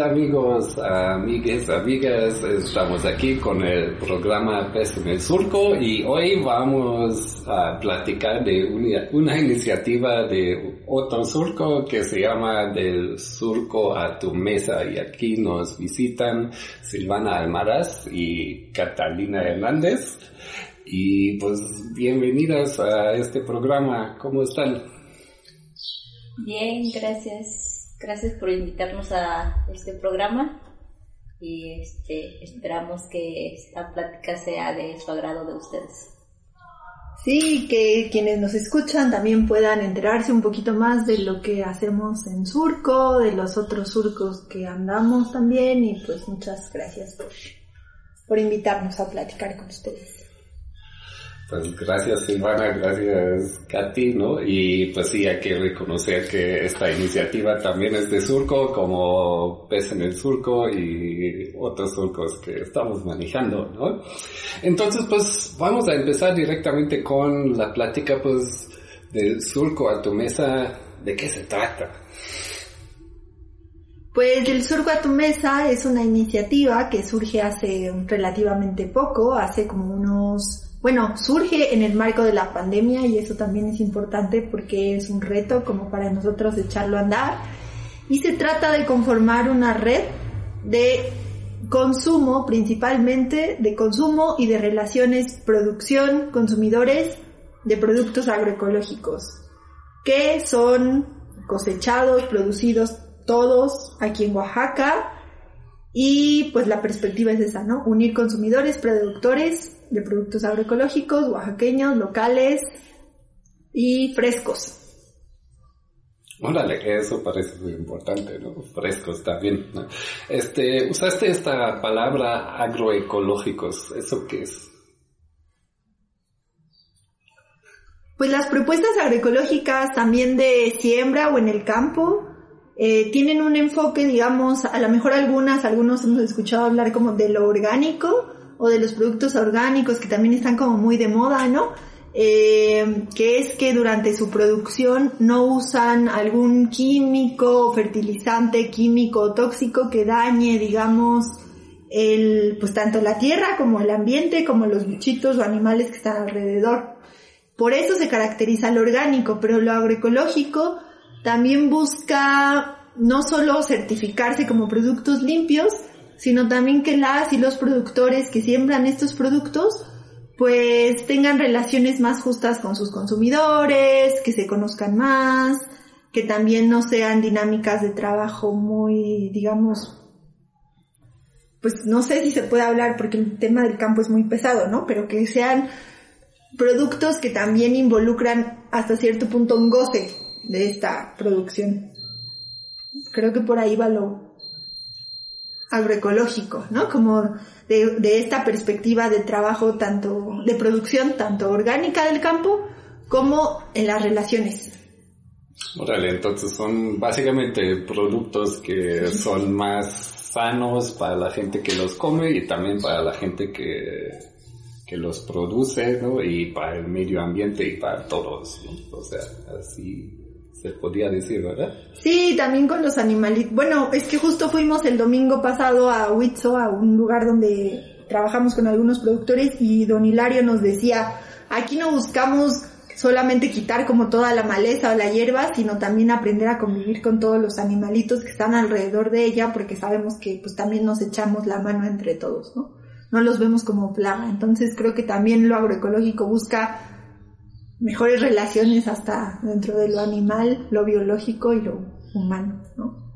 Amigos, amigues, amigas? Estamos aquí con el programa Pez en el Surco y hoy vamos a platicar de una, una iniciativa de otro surco que se llama Del Surco a tu Mesa y aquí nos visitan Silvana Almaraz y Catalina Hernández y pues bienvenidas a este programa, ¿cómo están? Bien, gracias. Gracias por invitarnos a este programa y este, esperamos que esta plática sea de su agrado de ustedes. Sí, que quienes nos escuchan también puedan enterarse un poquito más de lo que hacemos en Surco, de los otros surcos que andamos también y pues muchas gracias por, por invitarnos a platicar con ustedes. Pues gracias Silvana, gracias Katy, ¿no? Y pues sí, hay que reconocer que esta iniciativa también es de Surco, como Pez en el Surco y otros surcos que estamos manejando, ¿no? Entonces pues vamos a empezar directamente con la plática pues del Surco a tu mesa, ¿de qué se trata? Pues el Surco a tu Mesa es una iniciativa que surge hace relativamente poco, hace como unos, bueno, surge en el marco de la pandemia y eso también es importante porque es un reto como para nosotros echarlo a andar. Y se trata de conformar una red de consumo, principalmente de consumo y de relaciones producción, consumidores de productos agroecológicos, que son cosechados, producidos todos aquí en Oaxaca y pues la perspectiva es esa, ¿no? Unir consumidores, productores de productos agroecológicos, oaxaqueños, locales y frescos. Órale, eso parece muy importante, ¿no? Frescos también, ¿no? Este, usaste esta palabra agroecológicos, ¿eso qué es? Pues las propuestas agroecológicas también de siembra o en el campo eh, tienen un enfoque, digamos, a lo mejor algunas, algunos hemos escuchado hablar como de lo orgánico o de los productos orgánicos que también están como muy de moda, ¿no? Eh, que es que durante su producción no usan algún químico, fertilizante químico tóxico que dañe, digamos, el, pues tanto la tierra como el ambiente, como los bichitos o animales que están alrededor. Por eso se caracteriza lo orgánico, pero lo agroecológico también busca no solo certificarse como productos limpios, sino también que las y los productores que siembran estos productos pues tengan relaciones más justas con sus consumidores, que se conozcan más, que también no sean dinámicas de trabajo muy, digamos, pues no sé si se puede hablar porque el tema del campo es muy pesado, ¿no? Pero que sean productos que también involucran hasta cierto punto un goce de esta producción. Creo que por ahí va lo agroecológico, ¿no? Como de, de, esta perspectiva de trabajo tanto, de producción tanto orgánica del campo como en las relaciones. Órale, entonces son básicamente productos que son más sanos para la gente que los come y también para la gente que, que los produce, ¿no? Y para el medio ambiente y para todos, ¿no? O sea, así se podía decir, ¿verdad? Sí, también con los animalitos. Bueno, es que justo fuimos el domingo pasado a Huitzo, a un lugar donde trabajamos con algunos productores y don Hilario nos decía, aquí no buscamos solamente quitar como toda la maleza o la hierba, sino también aprender a convivir con todos los animalitos que están alrededor de ella, porque sabemos que pues también nos echamos la mano entre todos, ¿no? No los vemos como plaga. Entonces creo que también lo agroecológico busca mejores relaciones hasta dentro de lo animal, lo biológico y lo humano, ¿no?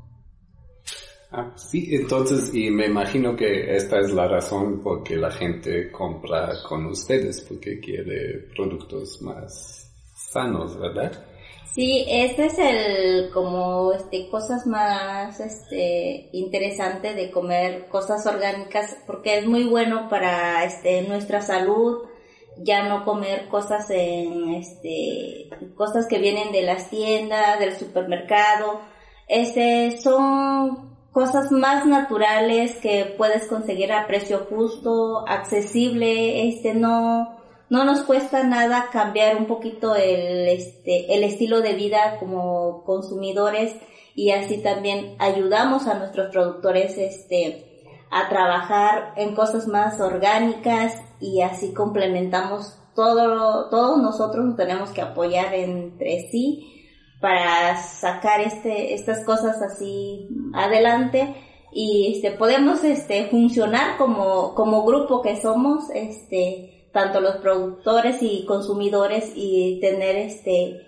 Ah, sí, entonces, y me imagino que esta es la razón por que la gente compra con ustedes, porque quiere productos más sanos, ¿verdad? Sí, este es el como este cosas más este interesante de comer cosas orgánicas porque es muy bueno para este nuestra salud ya no comer cosas en este cosas que vienen de las tiendas, del supermercado. Este son cosas más naturales que puedes conseguir a precio justo, accesible, este no no nos cuesta nada cambiar un poquito el este el estilo de vida como consumidores y así también ayudamos a nuestros productores este a trabajar en cosas más orgánicas y así complementamos todo todos nosotros nos tenemos que apoyar entre sí para sacar este estas cosas así adelante y este podemos este funcionar como como grupo que somos este tanto los productores y consumidores y tener este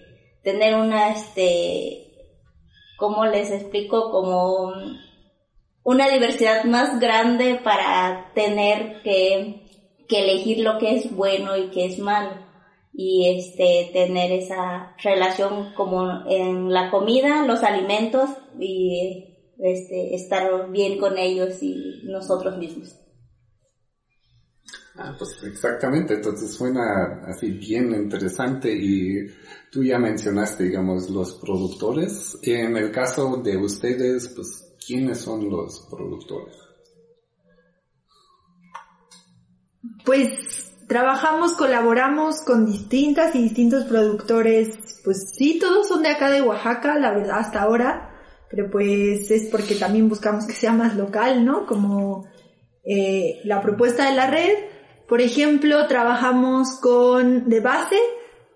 tener una este cómo les explico como una diversidad más grande para tener que, que elegir lo que es bueno y que es malo y este tener esa relación como en la comida, los alimentos y este estar bien con ellos y nosotros mismos. Ah, pues exactamente, entonces suena así bien interesante y tú ya mencionaste, digamos, los productores. En el caso de ustedes, pues, ¿quiénes son los productores? Pues trabajamos, colaboramos con distintas y distintos productores, pues sí, todos son de acá de Oaxaca, la verdad, hasta ahora, pero pues es porque también buscamos que sea más local, ¿no? Como eh, la propuesta de la red. Por ejemplo, trabajamos con, de base,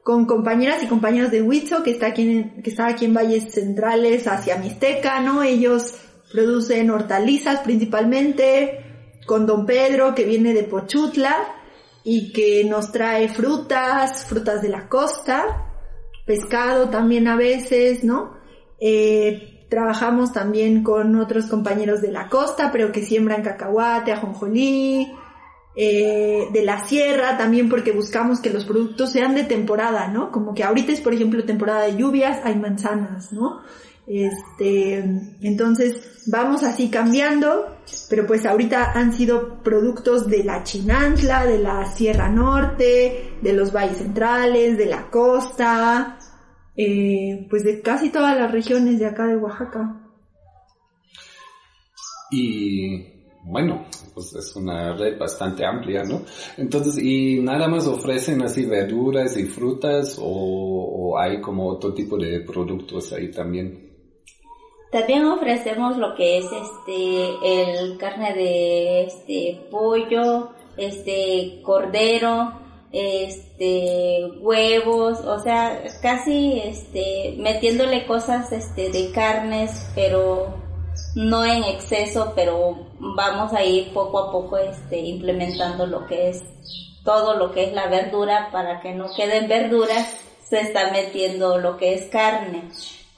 con compañeras y compañeros de Huicho, que está aquí en, que está aquí en Valles Centrales hacia Mixteca, ¿no? Ellos producen hortalizas principalmente, con Don Pedro, que viene de Pochutla, y que nos trae frutas, frutas de la costa, pescado también a veces, ¿no? Eh, trabajamos también con otros compañeros de la costa, pero que siembran cacahuate, ajonjolí, eh, de la sierra también porque buscamos que los productos sean de temporada, ¿no? Como que ahorita es, por ejemplo, temporada de lluvias, hay manzanas, ¿no? Este, entonces vamos así cambiando, pero pues ahorita han sido productos de la Chinantla, de la Sierra Norte, de los valles centrales, de la costa, eh, pues de casi todas las regiones de acá de Oaxaca. Y bueno, pues es una red bastante amplia, ¿no? Entonces, ¿y nada más ofrecen así verduras y frutas o, o hay como otro tipo de productos ahí también? También ofrecemos lo que es este el carne de este pollo, este cordero, este huevos, o sea, casi este metiéndole cosas este de carnes, pero no en exceso, pero vamos a ir poco a poco este implementando lo que es todo lo que es la verdura para que no queden verduras, se está metiendo lo que es carne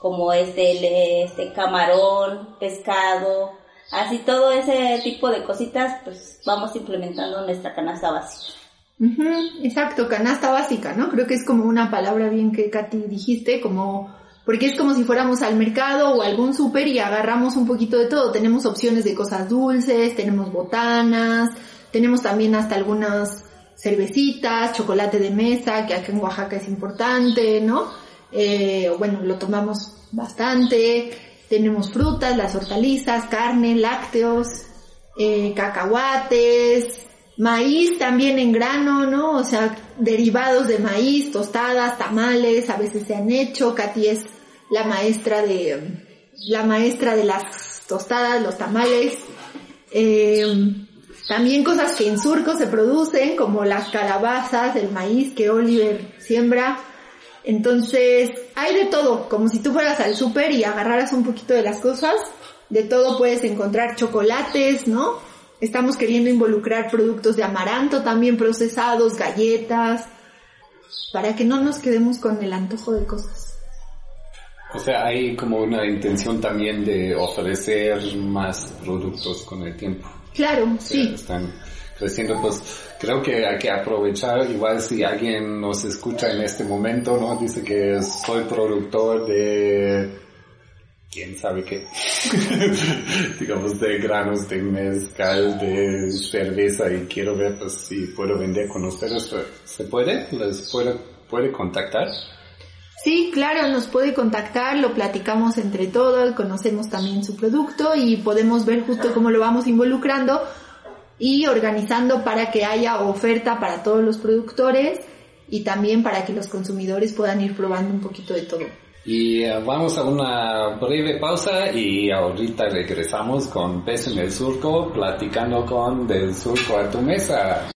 como es el este camarón, pescado, así todo ese tipo de cositas, pues vamos implementando nuestra canasta básica. Ujú, exacto, canasta básica, ¿no? Creo que es como una palabra bien que Katy dijiste, como porque es como si fuéramos al mercado o algún súper y agarramos un poquito de todo. Tenemos opciones de cosas dulces, tenemos botanas, tenemos también hasta algunas cervecitas, chocolate de mesa, que aquí en Oaxaca es importante, ¿no? Eh, bueno, lo tomamos bastante. Tenemos frutas, las hortalizas, carne, lácteos, eh, cacahuates, maíz también en grano, ¿no? O sea, derivados de maíz, tostadas, tamales, a veces se han hecho. Katy es la maestra de, la maestra de las tostadas, los tamales. Eh, también cosas que en surco se producen, como las calabazas, el maíz que Oliver siembra. Entonces, hay de todo, como si tú fueras al súper y agarraras un poquito de las cosas, de todo puedes encontrar chocolates, ¿no? Estamos queriendo involucrar productos de amaranto también procesados, galletas, para que no nos quedemos con el antojo de cosas. O sea, hay como una intención también de ofrecer más productos con el tiempo. Claro, O sea, sí. Están creciendo, pues creo que hay que aprovechar, igual si alguien nos escucha en este momento, ¿no? Dice que soy productor de, quién sabe qué, digamos de granos de mezcal, de cerveza y quiero ver pues si puedo vender con ustedes, ¿se puede? ¿Les puede, puede contactar? Sí, claro, nos puede contactar, lo platicamos entre todos, conocemos también su producto y podemos ver justo cómo lo vamos involucrando y organizando para que haya oferta para todos los productores y también para que los consumidores puedan ir probando un poquito de todo. Y eh, vamos a una breve pausa y ahorita regresamos con Pez en el Surco, platicando con Del Surco a tu mesa.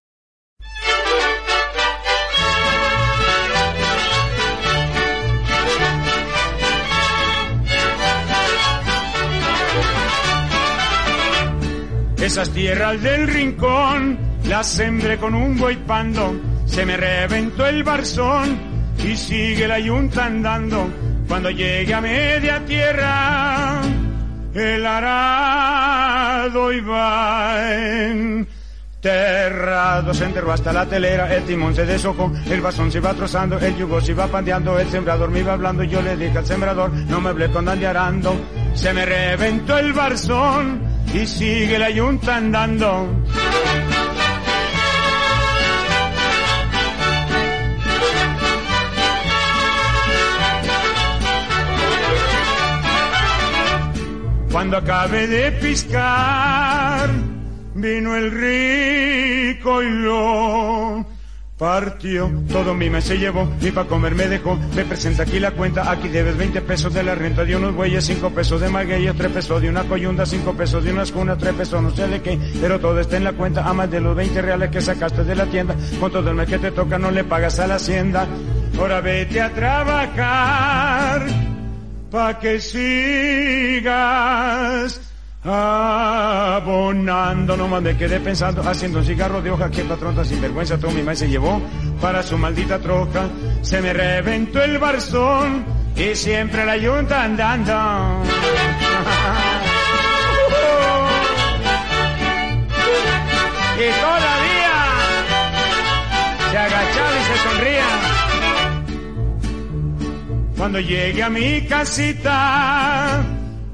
Esas tierras del rincón las sembré con un pando, se me reventó el barzón y sigue la yunta andando. Cuando llegue a media tierra, el arado iba en Terrado se enterró hasta la telera, el timón se deshojó, el basón se iba trozando, el yugo se iba pandeando, el sembrador me iba hablando yo le dije al sembrador, no me hablé con arando. Se me reventó el barzón y sigue la yunta andando. Cuando acabé de piscar, vino el rico y lo partió. Todo mi mes se llevó y pa' comer me dejó. Me presenta aquí la cuenta, aquí debes 20 pesos de la renta de unos bueyes, 5 pesos de magueyes, 3 pesos de una coyunda, 5 pesos de unas cunas, 3 pesos no sé de qué, pero todo está en la cuenta, a más de los 20 reales que sacaste de la tienda. Con todo el mes que te toca no le pagas a la hacienda. Ahora vete a trabajar pa' que sigas abonando. No me quedé pensando, haciendo un cigarro de hoja que el patrón tan sinvergüenza todo mi maíz se llevó para su maldita troca. Se me reventó el barzón y siempre la yunta andando. y todavía se agachaba y se sonría. Cuando llegué a mi casita,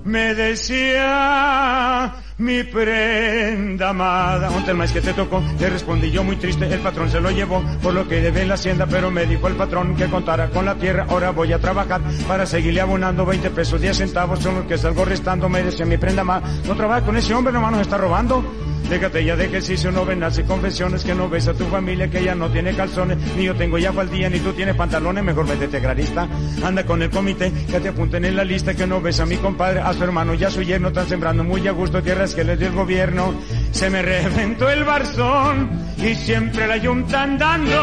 me decía mi prenda amada. ¿Dónde el maíz que te tocó? Le respondí yo muy triste, el patrón se lo llevó por lo que debe en la hacienda, pero me dijo el patrón que contara con la tierra. Ahora voy a trabajar para seguirle abonando 20 pesos, 10 centavos son los que salgo restando. Me decía mi prenda amada, no trabaja con ese hombre, nomás nos está robando. Déjate ya de ejercicio, no vendas y confesiones que no ves a tu familia que ya no tiene calzones, ni yo tengo ya faldilla, ni tú tienes pantalones, mejor métete clarista. Anda con el comité, que te apunten en la lista que no ves a mi compadre, a su hermano y a su yerno, están sembrando muy a gusto tierras que les dio el gobierno. Se me reventó el barzón y siempre la yunta andando.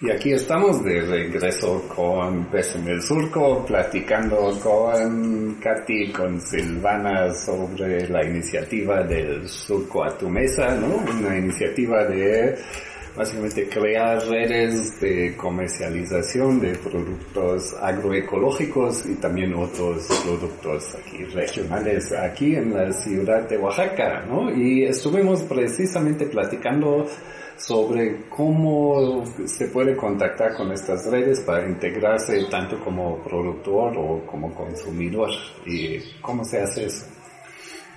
Y aquí estamos de regreso con Pez en el Surco, platicando con Katy, con Silvana sobre la iniciativa del Surco a tu mesa, ¿no? Una iniciativa de básicamente crear redes de comercialización de productos agroecológicos y también otros productos aquí regionales aquí en la ciudad de Oaxaca, ¿no? Y estuvimos precisamente platicando sobre cómo se puede contactar con estas redes para integrarse tanto como productor o como consumidor y cómo se hace eso.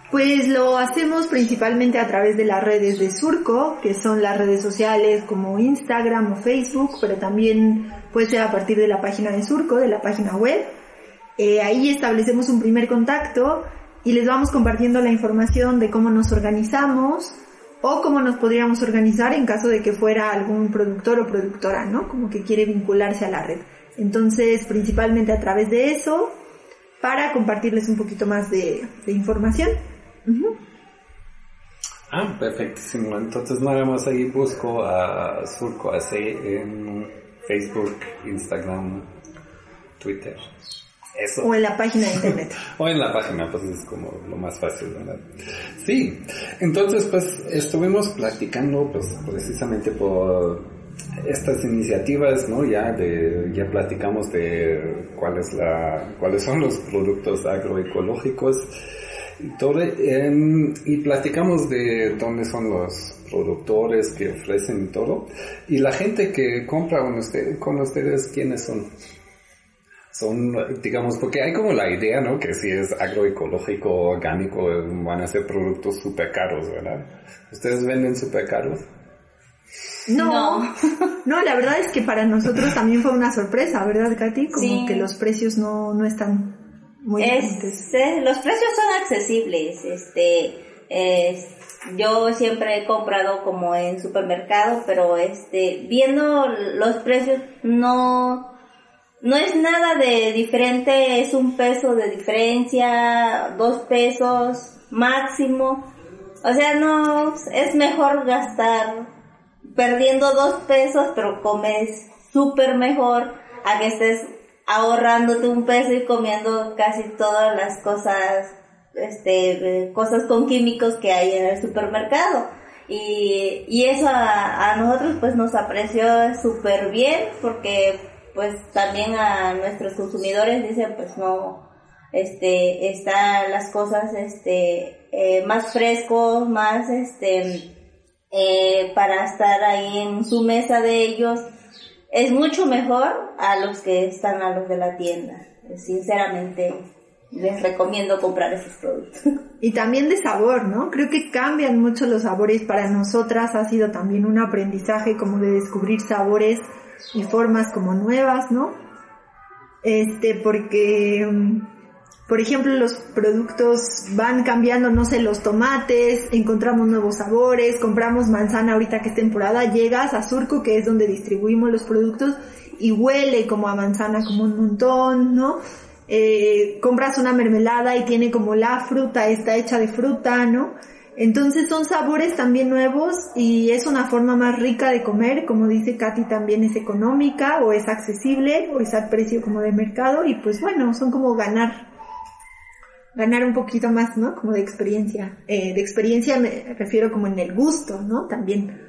Pues lo hacemos principalmente a través de las redes de Surco, que son las redes sociales como Instagram o Facebook, pero también puede ser a partir de la página de Surco, de la página web. Eh, ahí establecemos un primer contacto y les vamos compartiendo la información de cómo nos organizamos o cómo nos podríamos organizar en caso de que fuera algún productor o productora, ¿no? Como que quiere vincularse a la red. Entonces, principalmente a través de eso, para compartirles un poquito más de, de información. Ujú. Ah, perfectísimo. Entonces nada más ahí busco a Surco AC en Facebook, Instagram, Twitter. Eso. O en la página de internet. O en la página, pues es como lo más fácil, ¿verdad? Sí, entonces pues estuvimos platicando pues precisamente por estas iniciativas, ¿no? Ya de, ya platicamos de cuál es la, cuáles son los productos agroecológicos em, y platicamos de dónde son los productores que ofrecen y todo, y la gente que compra con, usted, con ustedes, ¿quiénes son? son, digamos, porque hay como la idea, ¿no? Que si es agroecológico, orgánico, van a ser productos súper caros, ¿verdad? ¿Ustedes venden súper caros? No, no, la verdad es que para nosotros también fue una sorpresa, ¿verdad, Katy? Como Sí. que los precios no, no están muy. Este, los precios son accesibles. Este, es- yo siempre he comprado como en supermercado, pero este, viendo los precios no, no es nada de diferente, es un peso de diferencia, dos pesos máximo. O sea, no, es mejor gastar perdiendo dos pesos, pero comes súper mejor a que estés ahorrándote un peso y comiendo casi todas las cosas, este, cosas con químicos que hay en el supermercado. Y, y eso a, a nosotros pues nos apreció súper bien porque pues también a nuestros consumidores dicen pues no, este, están las cosas este, eh, más frescos, más este, eh, para estar ahí en su mesa de ellos es mucho mejor a los que están a los de la tienda. Sinceramente, les recomiendo comprar esos productos. Y también de sabor, ¿no? Creo que cambian mucho los sabores. Para nosotras ha sido también un aprendizaje como de descubrir sabores y formas como nuevas, ¿no? Este, porque, mm, por ejemplo, los productos van cambiando, no sé, los tomates, encontramos nuevos sabores, compramos manzana ahorita que es temporada, llegas a Surco, que es donde distribuimos los productos, y huele como a manzana como un montón, ¿no? Eh, compras una mermelada y tiene como la fruta, está hecha de fruta, ¿no? Entonces son sabores también nuevos y es una forma más rica de comer, como dice Katy también es económica o es accesible o es al precio como de mercado y pues bueno, son como ganar, ganar un poquito más, ¿no? Como de experiencia. Eh, de experiencia me refiero como en el gusto, ¿no? También.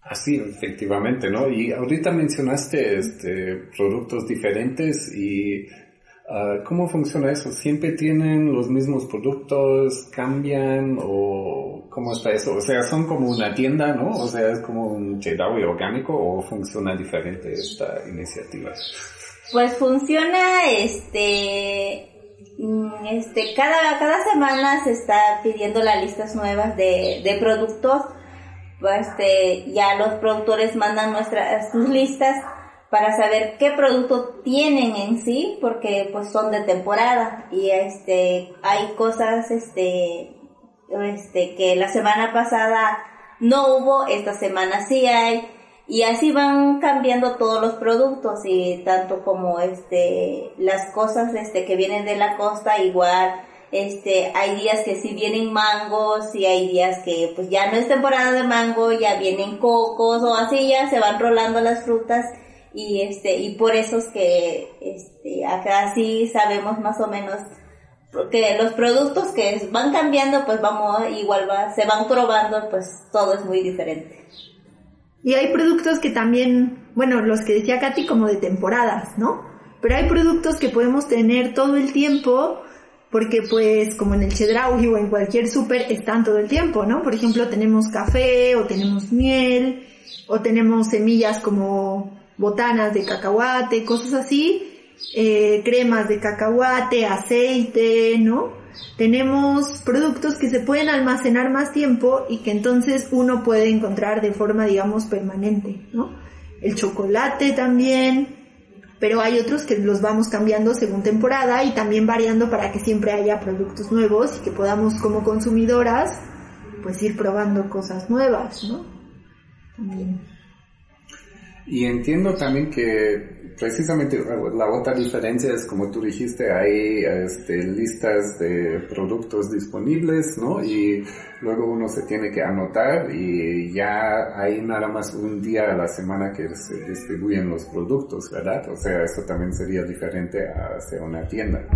Así, efectivamente, ¿no? Y ahorita mencionaste este, productos diferentes y ah, ¿cómo funciona eso? ¿Siempre tienen los mismos productos? ¿Cambian? ¿O cómo está eso? O sea, ¿son como una tienda, no? O sea, ¿es como un chedawi orgánico o funciona diferente esta iniciativa? Pues funciona, este, este, cada, cada semana se está pidiendo las listas nuevas de, de productos. Este, ya los productores mandan nuestras, sus listas para saber qué producto tienen en sí, porque pues son de temporada y este, hay cosas, este, este, que la semana pasada no hubo, esta semana sí hay, y así van cambiando todos los productos y tanto como este las cosas este que vienen de la costa igual este hay días que sí vienen mangos y hay días que pues ya no es temporada de mango ya vienen cocos o así ya se van rolando las frutas y este y por eso es que este acá sí sabemos más o menos porque los productos que van cambiando pues vamos igual va, se van probando pues todo es muy diferente Y hay productos que también, bueno, los que decía Katy como de temporadas, ¿no? Pero hay productos que podemos tener todo el tiempo porque pues como en el Chedraui o en cualquier súper están todo el tiempo, ¿no? Por ejemplo, tenemos café o tenemos miel o tenemos semillas como botanas de cacahuate, cosas así, eh, cremas de cacahuate, aceite, ¿no? Tenemos productos que se pueden almacenar más tiempo y que entonces uno puede encontrar de forma, digamos, permanente, ¿no? El chocolate también, pero hay otros que los vamos cambiando según temporada y también variando para que siempre haya productos nuevos y que podamos como consumidoras pues ir probando cosas nuevas, ¿no? También. Y entiendo también que precisamente la otra diferencia es como tú dijiste, hay este, listas de productos disponibles, ¿no? Y luego uno se tiene que anotar y ya hay nada más un día a la semana que se distribuyen los productos, ¿verdad? O sea, eso también sería diferente a hacer una tienda.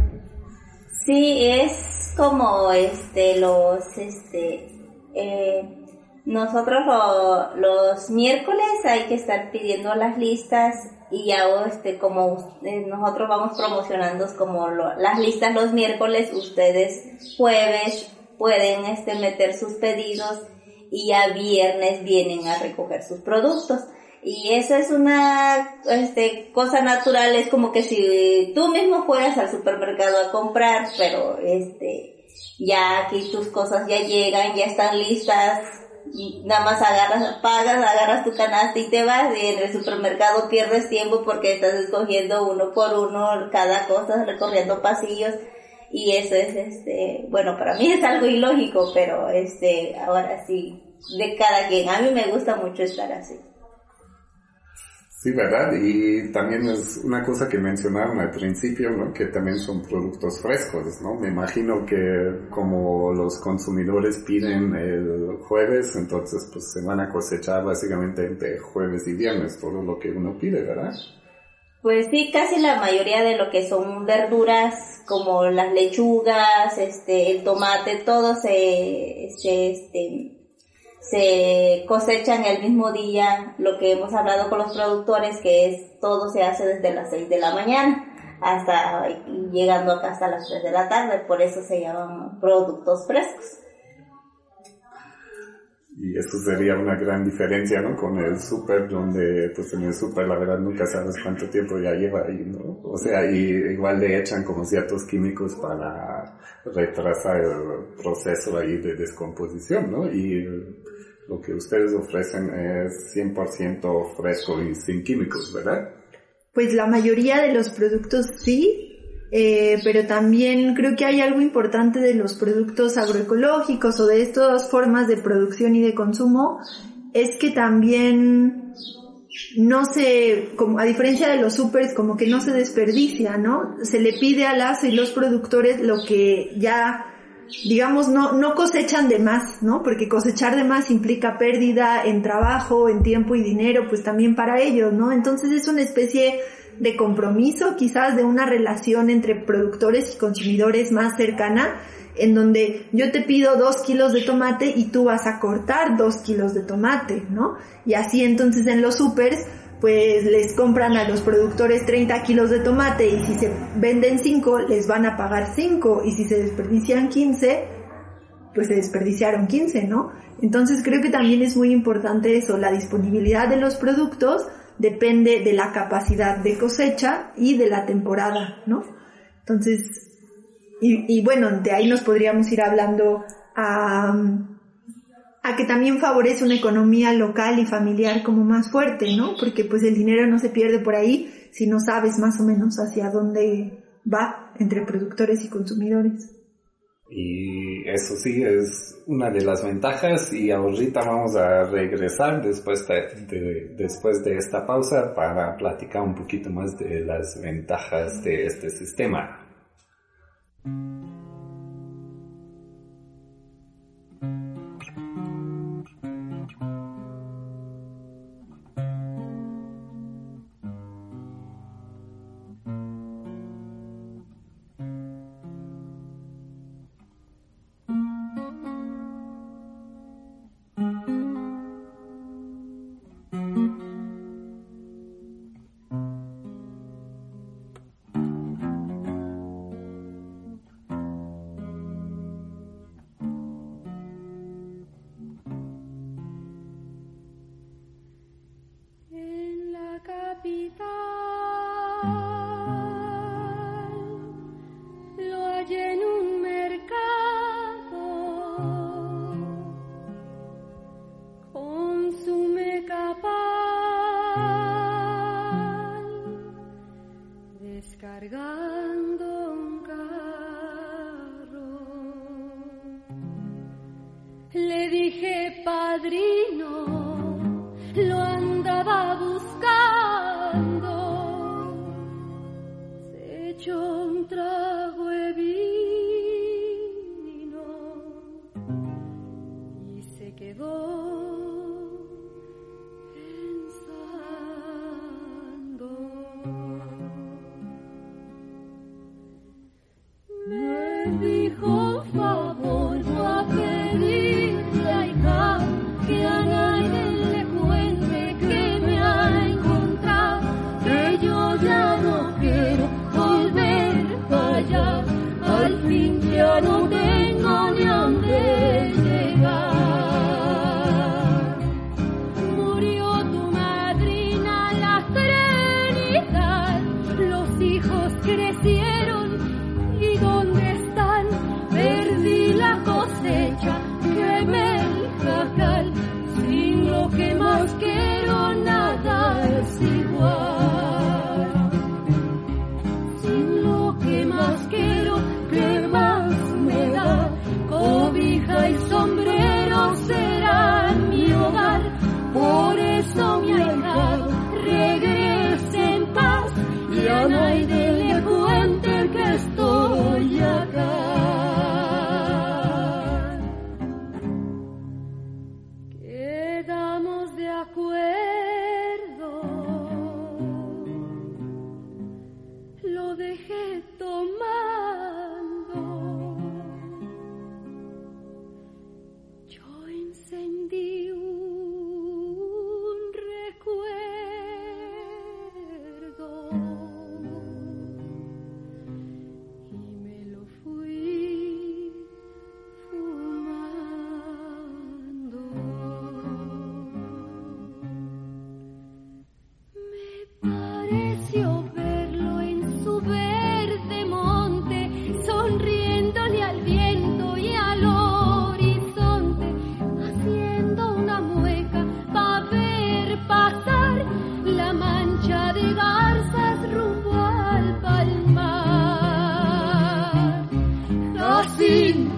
Sí, es como este los este eh, nosotros lo- los miércoles hay que estar pidiendo las listas y ya este como eh, nosotros vamos promocionando como lo- las listas los miércoles, ustedes jueves pueden este meter sus pedidos y ya viernes vienen a recoger sus productos. Y eso es una este, cosa natural, es como que si tú mismo fueras al supermercado a comprar, pero este ya aquí tus cosas ya llegan, ya están listas, y nada más agarras, pagas, agarras tu canasta y te vas y en el supermercado pierdes tiempo porque estás escogiendo uno por uno cada cosa, recorriendo pasillos y eso es este, bueno, para mí es algo ilógico, pero este, ahora sí, de cada quien, a mí me gusta mucho estar así. Sí, ¿verdad? Y también es una cosa que mencionaron al principio, ¿no? Que también son productos frescos, ¿no? Me imagino que como los consumidores piden el jueves, entonces pues se van a cosechar básicamente entre jueves y viernes todo lo que uno pide, ¿verdad? Pues sí, casi la mayoría de lo que son verduras, como las lechugas, este, el tomate, todo se, se, este, se cosechan el mismo día. Lo que hemos hablado con los productores, que es todo se hace desde las 6 de la mañana hasta llegando acá hasta las 3 de la tarde. Por eso se llaman productos frescos. Y eso sería una gran diferencia, ¿no? Con el súper, donde pues en el súper la verdad nunca sabes cuánto tiempo ya lleva ahí, ¿no? O sea, y igual le echan como ciertos químicos para retrasar el proceso ahí de descomposición, ¿no? Y lo que ustedes ofrecen es 100% fresco y sin químicos, ¿verdad? Pues la mayoría de los productos sí, eh, pero también creo que hay algo importante de los productos agroecológicos o de estas formas de producción y de consumo, es que también no se, como a diferencia de los supers, como que no se desperdicia, ¿no? Se le pide a las y los productores lo que ya digamos, no, no cosechan de más, ¿no? Porque cosechar de más implica pérdida en trabajo, en tiempo y dinero, pues también para ellos, ¿no? Entonces es una especie de compromiso, quizás de una relación entre productores y consumidores más cercana, en donde yo te pido dos kilos de tomate y tú vas a cortar dos kilos de tomate, ¿no? Y así entonces en los supers, pues les compran a los productores 30 kilos de tomate y si se venden 5 les van a pagar 5 y si se desperdician 15 pues se desperdiciaron 15, ¿no? Entonces creo que también es muy importante eso, la disponibilidad de los productos depende de la capacidad de cosecha y de la temporada, ¿no? Entonces, y, y bueno, de ahí nos podríamos ir hablando a, a que también favorece una economía local y familiar como más fuerte, ¿no? Porque pues el dinero no se pierde por ahí si no sabes más o menos hacia dónde va entre productores y consumidores. Y eso sí es una de las ventajas y ahorita vamos a regresar después de, de- después de esta pausa para platicar un poquito más de las ventajas de este sistema.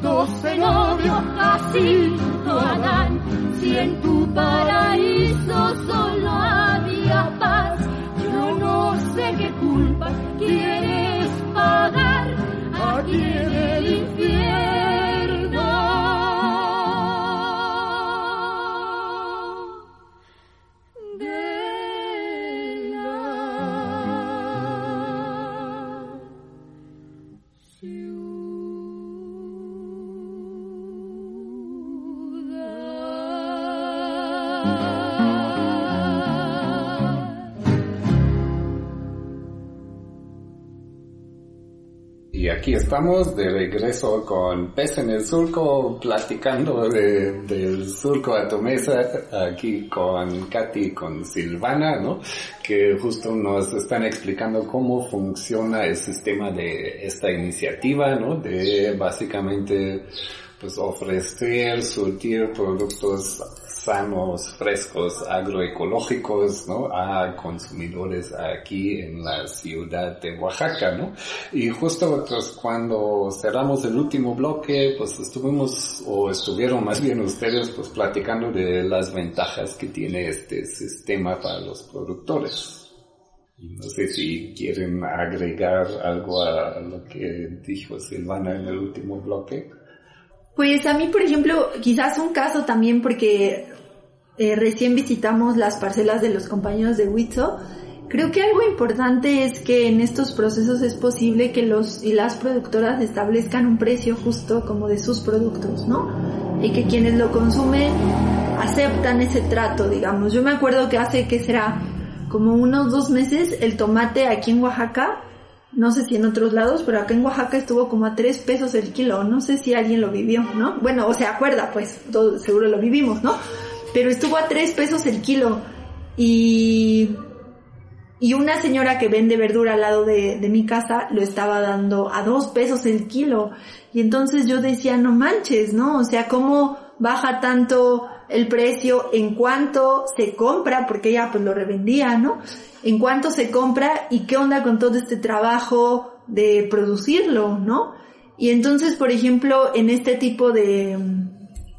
Jacinto Zenobio, Jacinto Adán, si en tu paraíso estamos de regreso con Pez en el Surco, platicando de- del surco a tu mesa, aquí con Katy y con Silvana, ¿no? Que justo nos están explicando cómo funciona el sistema de esta iniciativa, ¿no? De básicamente, pues ofrecer, surtir productos sanos, frescos, agroecológicos, ¿no? A consumidores aquí en la ciudad de Oaxaca, ¿no? Y justo pues cuando cerramos el último bloque, pues estuvimos, o estuvieron más bien ustedes, pues platicando de las ventajas que tiene este sistema para los productores. No sé si quieren agregar algo a lo que dijo Silvana en el último bloque. Pues a mí, por ejemplo, quizás un caso también porque eh, recién visitamos las parcelas de los compañeros de Huitzo. Creo que algo importante es que en estos procesos es posible que los y las productoras establezcan un precio justo como de sus productos, ¿no? Y que quienes lo consumen aceptan ese trato, digamos. Yo me acuerdo que hace que será como unos dos meses el tomate aquí en Oaxaca no sé si en otros lados, pero acá en Oaxaca estuvo como a tres pesos el kilo. No sé si alguien lo vivió, ¿no? Bueno, o se acuerda, pues, todo, seguro lo vivimos, ¿no? Pero estuvo a tres pesos el kilo. Y, y una señora que vende verdura al lado de, de mi casa lo estaba dando a dos pesos el kilo. Y entonces yo decía, no manches, ¿no? O sea, ¿cómo baja tanto el precio en cuanto se compra? Porque ella pues lo revendía, ¿no? En cuanto se compra y qué onda con todo este trabajo de producirlo, ¿no? Y entonces, por ejemplo, en este tipo de,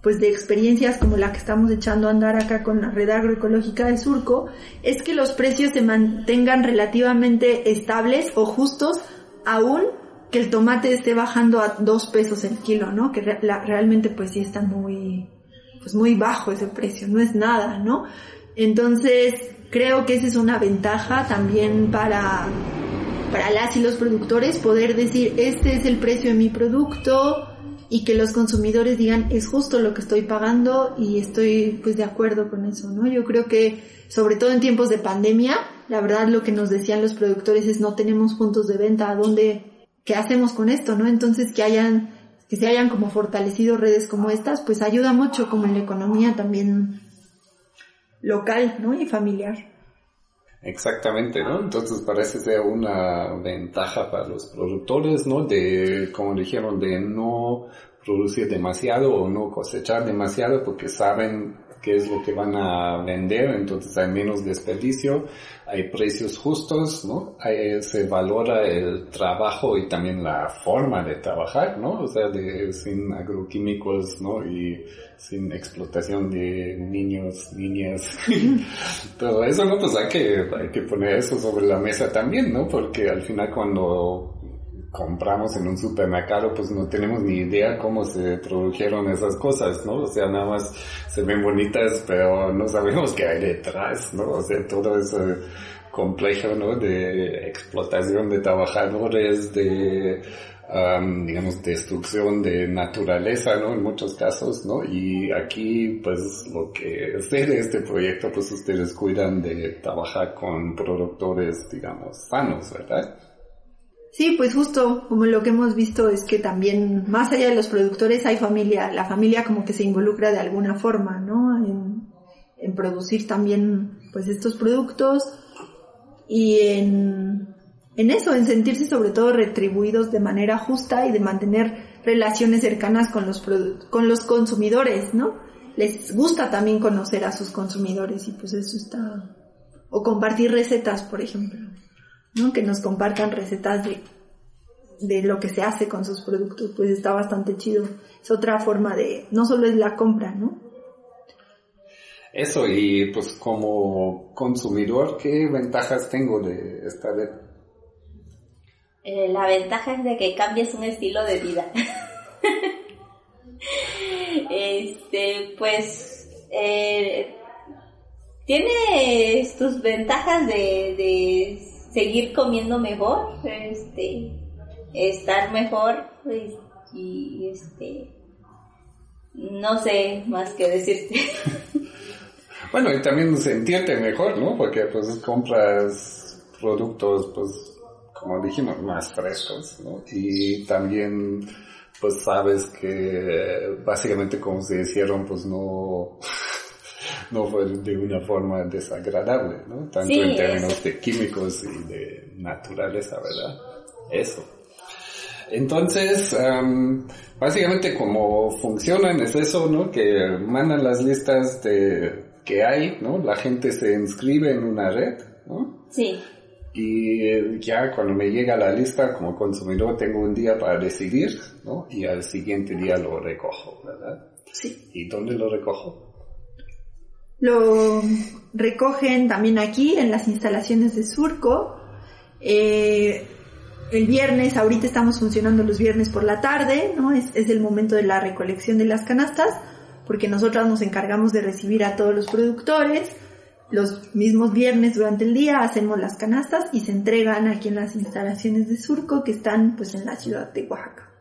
pues de experiencias como la que estamos echando a andar acá con la red agroecológica de Surco, es que los precios se mantengan relativamente estables o justos aún que el tomate esté bajando a dos pesos el kilo, ¿no? Que realmente pues sí está muy, pues muy bajo ese precio, no es nada, ¿no? Entonces, creo que esa es una ventaja también para, para las y los productores poder decir, este es el precio de mi producto y que los consumidores digan, es justo lo que estoy pagando y estoy pues de acuerdo con eso, ¿no? Yo creo que sobre todo en tiempos de pandemia, la verdad lo que nos decían los productores es no tenemos puntos de venta, ¿a dónde, qué hacemos con esto, no? Entonces que hayan, que se hayan como fortalecido redes como estas, pues ayuda mucho como en la economía también local, ¿no? Y familiar. Exactamente, ¿no? Entonces parece ser una ventaja para los productores, ¿no? De, como dijeron, de no producir demasiado o no cosechar demasiado porque saben qué es lo que van a vender, entonces hay menos desperdicio, hay precios justos, ¿no? Hay- se valora el trabajo y también la forma de trabajar, ¿no? O sea, de, sin agroquímicos, ¿no? Y sin explotación de niños, niñas, todo eso, ¿no? Pues hay que poner eso sobre la mesa también, ¿no? Porque al final cuando compramos en un supermercado, pues no tenemos ni idea cómo se produjeron esas cosas, ¿no? O sea, nada más se ven bonitas, pero no sabemos qué hay detrás, ¿no? O sea, todo ese complejo, ¿no? De explotación de trabajadores, de, am, digamos, destrucción de naturaleza, ¿no? En muchos casos, ¿no? Y aquí, pues, lo que sé de este proyecto, pues ustedes cuidan de trabajar con productores, digamos, sanos, ¿verdad? Sí, pues justo como lo que hemos visto es que también más allá de los productores hay familia, la familia como que se involucra de alguna forma, ¿no? En, producir también pues estos productos y en, en eso, en sentirse sobre todo retribuidos de manera justa y de mantener relaciones cercanas con los con los consumidores, ¿no? Les gusta también conocer a sus consumidores y pues eso está o compartir recetas, por ejemplo. ¿No? que nos compartan recetas de, de lo que se hace con sus productos, pues está bastante chido. Es otra forma de, no solo es la compra, ¿no? Eso, y pues como consumidor, ¿qué ventajas tengo de esta red? Eh, la ventaja es de que cambies un estilo de vida. este, pues, eh, tiene tus ventajas de, de seguir comiendo mejor, este, estar mejor, pues, y este, no sé más que decirte. Bueno, y también sentirte mejor, ¿no? Porque pues compras productos, pues, como dijimos, más frescos, ¿no? Y también, pues sabes que básicamente como se hicieron, pues no, no fue de una forma desagradable, ¿no? Tanto Sí, en términos eso. de químicos y de naturaleza, ¿verdad? Eso. Entonces, am, básicamente como funcionan es eso, ¿no? Que mandan las listas de que hay, ¿no? La gente se inscribe en una red, ¿no? Sí, Y ya cuando me llega la lista como consumidor tengo un día para decidir, ¿no? Y al siguiente día lo recojo, ¿verdad? Sí. ¿Y dónde lo recojo? Lo recogen también aquí en las instalaciones de Surco. Eh, el viernes, ahorita estamos funcionando los viernes por la tarde, ¿no? Es, es el momento de la recolección de las canastas, porque nosotras nos encargamos de recibir a todos los productores. Los mismos viernes durante el día hacemos las canastas y se entregan aquí en las instalaciones de Surco que están pues en la ciudad de Oaxaca.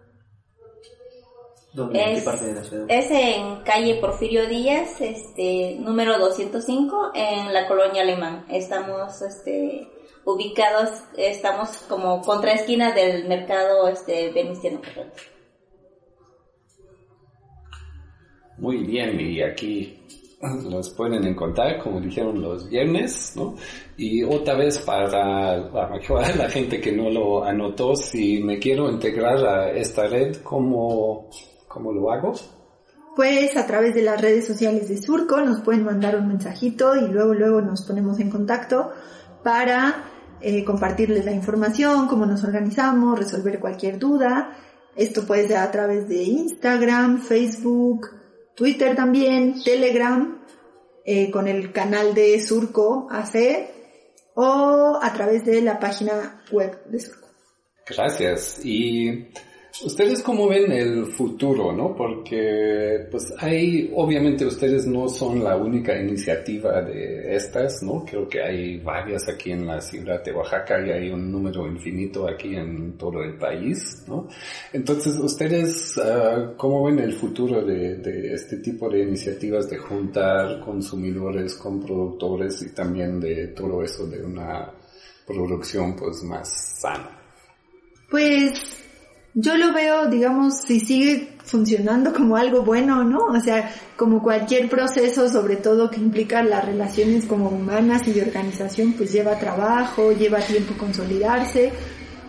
¿Dónde? ¿En qué Es- parte de la ciudad? es en calle Porfirio Díaz, este, número 205, en la colonia Alemán. Estamos, este, ubicados, estamos como contra esquina del mercado, este, Venustiano Carranza. Muy bien, y aquí los pueden encontrar, como dijeron, los viernes, ¿no? Y otra vez para la la gente que no lo anotó, si me quiero integrar a esta red, ¿cómo, cómo lo hago? Pues a través de las redes sociales de Surco nos pueden mandar un mensajito y luego luego nos ponemos en contacto para eh, compartirles la información, cómo nos organizamos, resolver cualquier duda. Esto puede ser a través de Instagram, Facebook, Twitter también, Telegram, eh, con el canal de Surco AC o a través de la página web de Surco. Gracias. Y ustedes cómo ven el futuro, ¿no? Porque pues hay, obviamente ustedes no son la única iniciativa de estas, ¿no? Creo que hay varias aquí en la ciudad de Oaxaca y hay un número infinito aquí en todo el país, ¿no? Entonces, ustedes, ah, ¿cómo ven el futuro de, de este tipo de iniciativas de juntar consumidores con productores y también de todo eso de una producción pues más sana? Pues yo lo veo, digamos, si sigue funcionando como algo bueno, ¿no? O sea, como cualquier proceso, sobre todo que implica las relaciones como humanas y de organización, pues lleva trabajo, lleva tiempo consolidarse,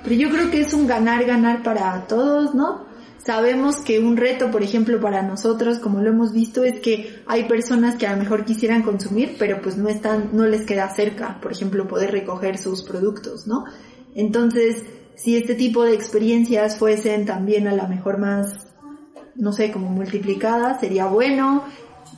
pero yo creo que es un ganar-ganar para todos, ¿no? Sabemos que un reto, por ejemplo, para nosotros, como lo hemos visto, es que hay personas que a lo mejor quisieran consumir, pero pues no están, no les queda cerca, por ejemplo, poder recoger sus productos, ¿no? Entonces, si este tipo de experiencias fuesen también a lo mejor más, no sé, como multiplicadas, sería bueno.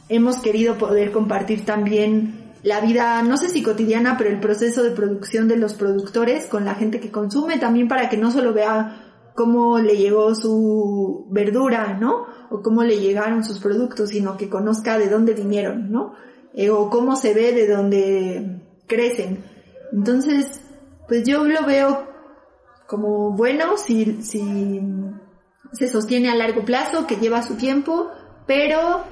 Hemos querido poder compartir también la vida, no sé si cotidiana, pero el proceso de producción de los productores con la gente que consume, también para que no solo vea cómo le llegó su verdura, ¿no? O cómo le llegaron sus productos, sino que conozca de dónde vinieron, ¿no? Eh, o cómo se ve de dónde crecen. Entonces, pues yo lo veo como bueno si, si se sostiene a largo plazo, que lleva su tiempo, pero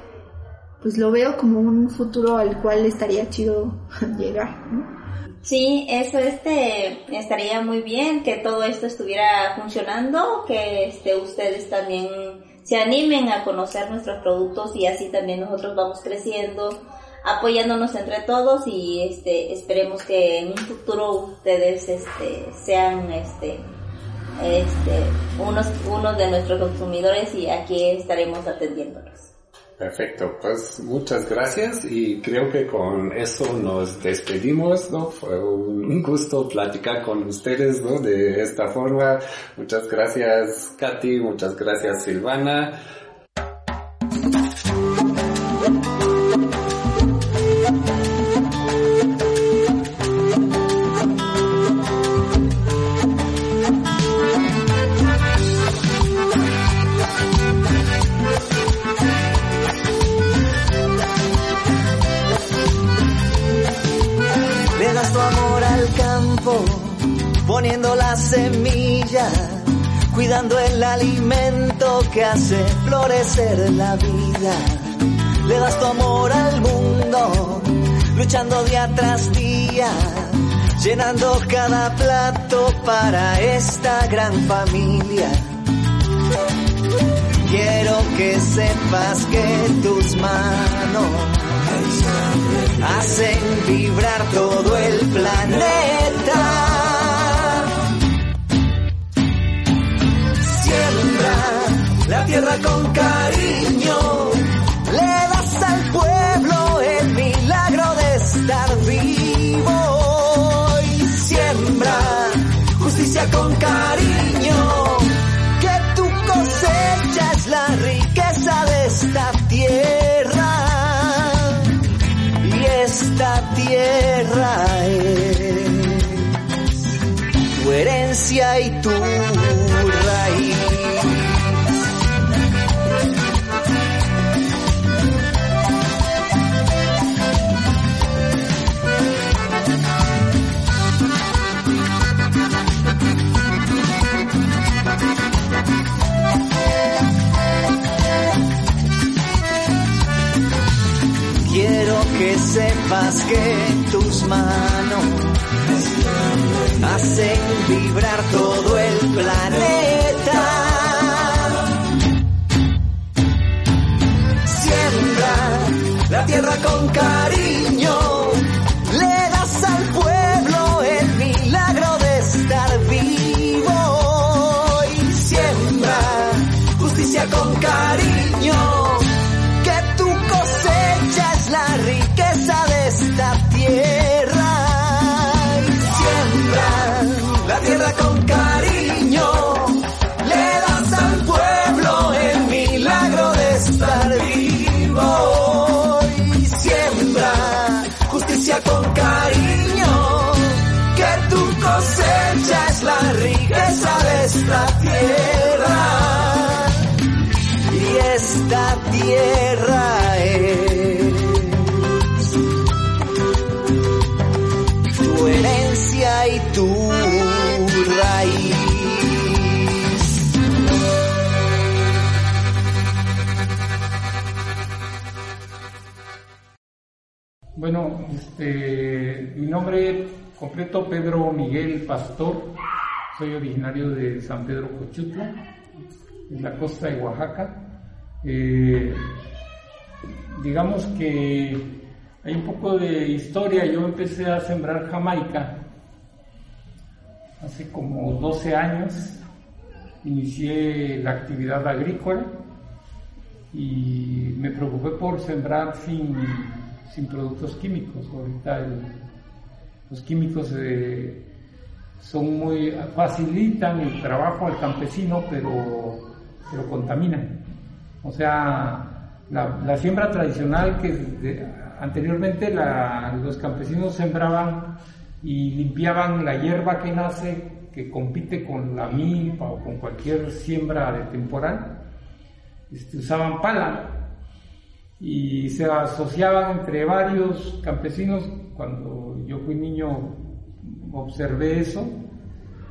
pues lo veo como un futuro al cual estaría chido llegar, ¿no? Sí, eso este estaría muy bien que todo esto estuviera funcionando, que este ustedes también se animen a conocer nuestros productos y así también nosotros vamos creciendo, apoyándonos entre todos y este esperemos que en un futuro ustedes este sean este este unos unos de nuestros consumidores y aquí estaremos atendiéndolos. Perfecto, pues muchas gracias y creo que con eso nos despedimos, ¿no? Fue un gusto platicar con ustedes, ¿no? De esta forma. Muchas gracias, Katy, muchas gracias, Silvana. La semilla, cuidando el alimento que hace florecer la vida. Le das tu amor al mundo, luchando día tras día, llenando cada plato para esta gran familia. Quiero que sepas que tus manos hacen vibrar todo el planeta. La tierra con cariño, le das al pueblo el milagro de estar vivo. Y siembra justicia con cariño, que tu cosecha es la riqueza de esta tierra y esta tierra es tu herencia y tu raíz. Sepas que tus manos hacen vibrar todo el planeta. Completo Pedro Miguel Pastor, soy originario de San Pedro Cochutla, en la costa de Oaxaca. Eh, digamos que hay un poco de historia, yo empecé a sembrar Jamaica hace como 12 años, inicié la actividad agrícola y me preocupé por sembrar sin, sin productos químicos. Ahorita el- los químicos eh, son muy facilitan el trabajo al campesino, pero, pero contaminan. O sea, la, siembra tradicional que anteriormente los campesinos sembraban y limpiaban la hierba que nace, que compite con la milpa o con cualquier siembra de temporal, este, usaban pala y se asociaban entre varios campesinos. Cuando yo fui niño observé eso.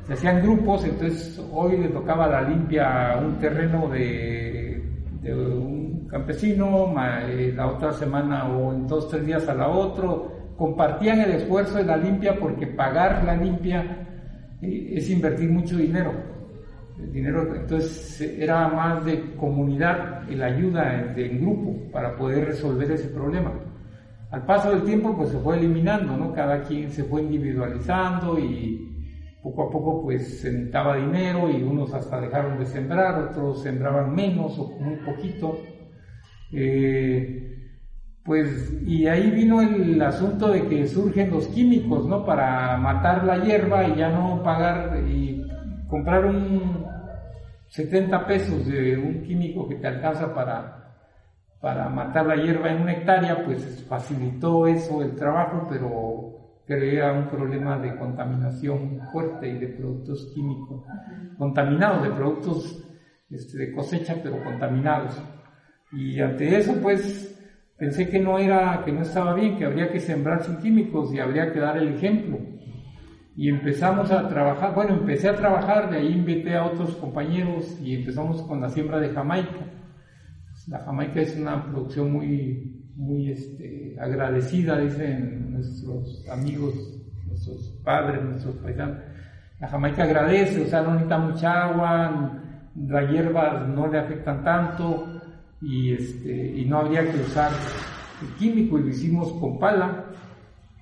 Se hacían grupos, entonces hoy le tocaba la limpia a un terreno de, un campesino, eh, la otra semana o en dos, tres días a la otro. Compartían el esfuerzo de la limpia porque pagar la limpia eh, es invertir mucho dinero. Dinero, entonces era más de comunidad, la ayuda en grupo para poder resolver ese problema. Al paso del tiempo pues se fue eliminando, ¿no? Cada quien se fue individualizando y poco a poco pues se necesitaba dinero y unos hasta dejaron de sembrar, otros sembraban menos o muy poquito. Eh, pues, y ahí vino el asunto de que surgen los químicos, ¿no? Para matar la hierba y ya no pagar y comprar un 70 pesos de un químico que te alcanza para, para matar la hierba en una hectárea, pues facilitó eso el trabajo, pero crea un problema de contaminación fuerte y de productos químicos contaminados, de productos este, de cosecha, pero contaminados. Y ante eso, pues, pensé que no era, que no estaba bien, que habría que sembrar sin químicos y habría que dar el ejemplo. Y empezamos a trabajar, bueno, empecé a trabajar, de ahí invité a otros compañeros y empezamos con la siembra de Jamaica. La Jamaica es una producción muy, muy este, agradecida, dicen nuestros amigos, nuestros padres, nuestros paisanos. La Jamaica agradece, o sea, no necesita mucha agua, las hierbas no le afectan tanto y, este, y no habría que usar el químico y lo hicimos con pala,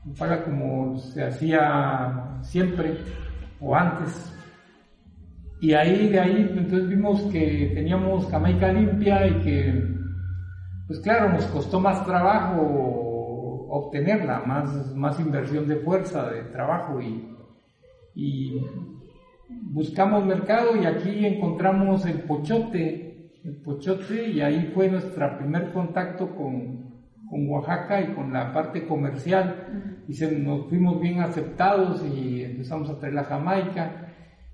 con pala como se hacía siempre o antes. Y ahí, de ahí, entonces vimos que teníamos Jamaica limpia y que, pues claro, nos costó más trabajo obtenerla, más, más inversión de fuerza, de trabajo. Y, y buscamos mercado y aquí encontramos el pochote, el pochote y ahí fue nuestro primer contacto con, con Oaxaca y con la parte comercial. Y se, nos fuimos bien aceptados y empezamos a traer la Jamaica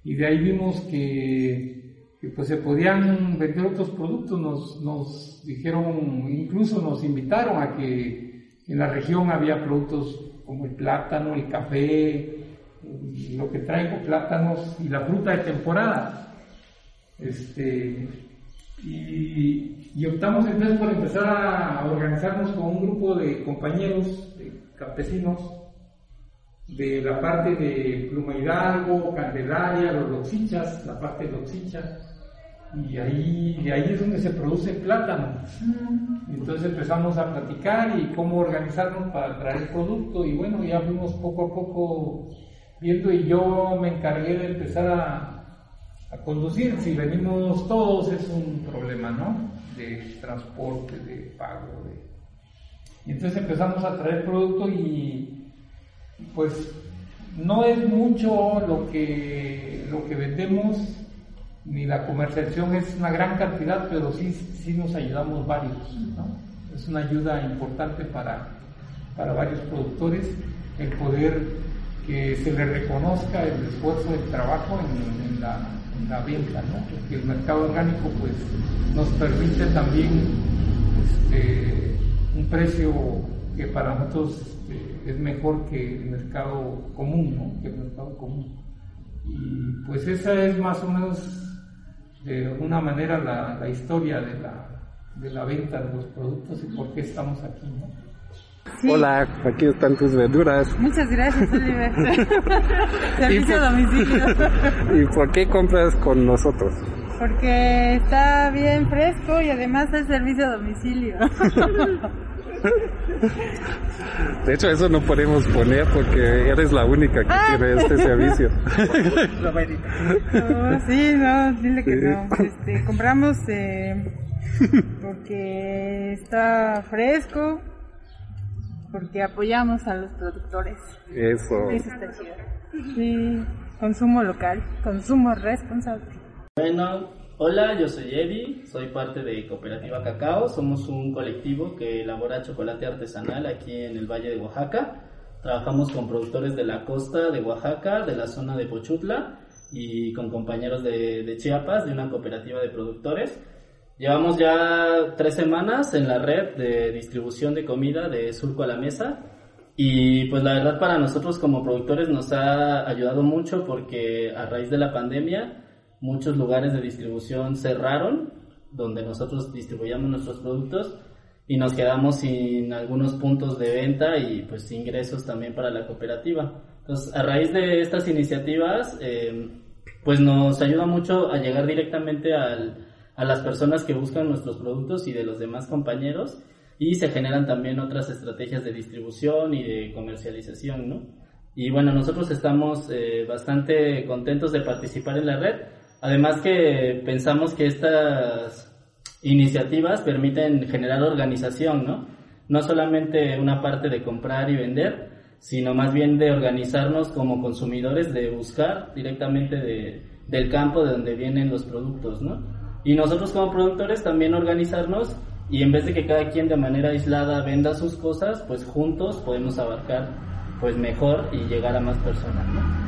y de ahí vimos que, pues se podían vender otros productos, nos, nos dijeron, incluso nos invitaron a que en la región había productos como el plátano, el café, lo que traigo, plátanos y la fruta de temporada. Este, y, y optamos entonces por empezar a organizarnos con un grupo de compañeros, de campesinos, de la parte de Pluma Hidalgo, Candelaria, los Loxichas, la parte de Loxicha, y ahí, de ahí es donde se produce plátano. Entonces empezamos a platicar y cómo organizarnos para traer producto y bueno, ya fuimos poco a poco viendo y yo me encargué de empezar a, a conducir. Si venimos todos es un problema, ¿no? De transporte, de pago. De... Y entonces empezamos a traer producto y pues no es mucho lo que, lo que vendemos, ni la comercialización es una gran cantidad, pero sí, sí nos ayudamos varios. ¿no? Es una ayuda importante para, para varios productores el poder que se le reconozca el esfuerzo del trabajo en, la, en la, venta, ¿no? porque el mercado orgánico pues, nos permite también este, un precio que para nosotros es mejor que el mercado común, ¿no? Que el mercado común. Y pues esa es más o menos de alguna manera la, la historia de la, de la venta de los productos y por qué estamos aquí, ¿no? Hola, aquí están tus verduras. Muchas gracias, Oliver. Servicio a domicilio. ¿Y por qué compras con nosotros? Porque está bien fresco y además es servicio a domicilio. De hecho, eso no podemos poner porque eres la única que Ah. tiene este servicio. No, sí, no, dile que no. Este, compramos eh, porque está fresco, porque apoyamos a los productores. Eso. Eso está chido. Sí, consumo local, consumo responsable. Bueno, hola, yo soy Eddie, soy parte de Cooperativa Cacao, somos un colectivo que elabora chocolate artesanal aquí en el Valle de Oaxaca. Trabajamos con productores de la costa de Oaxaca, de la zona de Pochutla y con compañeros de, de Chiapas, de una cooperativa de productores. Llevamos ya tres semanas en la red de distribución de comida de Surco a la Mesa y pues la verdad para nosotros como productores nos ha ayudado mucho porque a raíz de la pandemia muchos lugares de distribución cerraron donde nosotros distribuíamos nuestros productos y nos quedamos sin algunos puntos de venta y pues ingresos también para la cooperativa. Entonces a raíz de estas iniciativas eh, pues nos ayuda mucho a llegar directamente al, a las personas que buscan nuestros productos y de los demás compañeros y se generan también otras estrategias de distribución y de comercialización, ¿no? Y bueno, nosotros estamos eh, bastante contentos de participar en la red, además que pensamos que estas iniciativas permiten generar organización, ¿no? No solamente una parte de comprar y vender, sino más bien de organizarnos como consumidores, de buscar directamente de, del campo de donde vienen los productos, ¿no? Y nosotros como productores también organizarnos y en vez de que cada quien de manera aislada venda sus cosas, pues juntos podemos abarcar pues mejor y llegar a más personas, ¿no?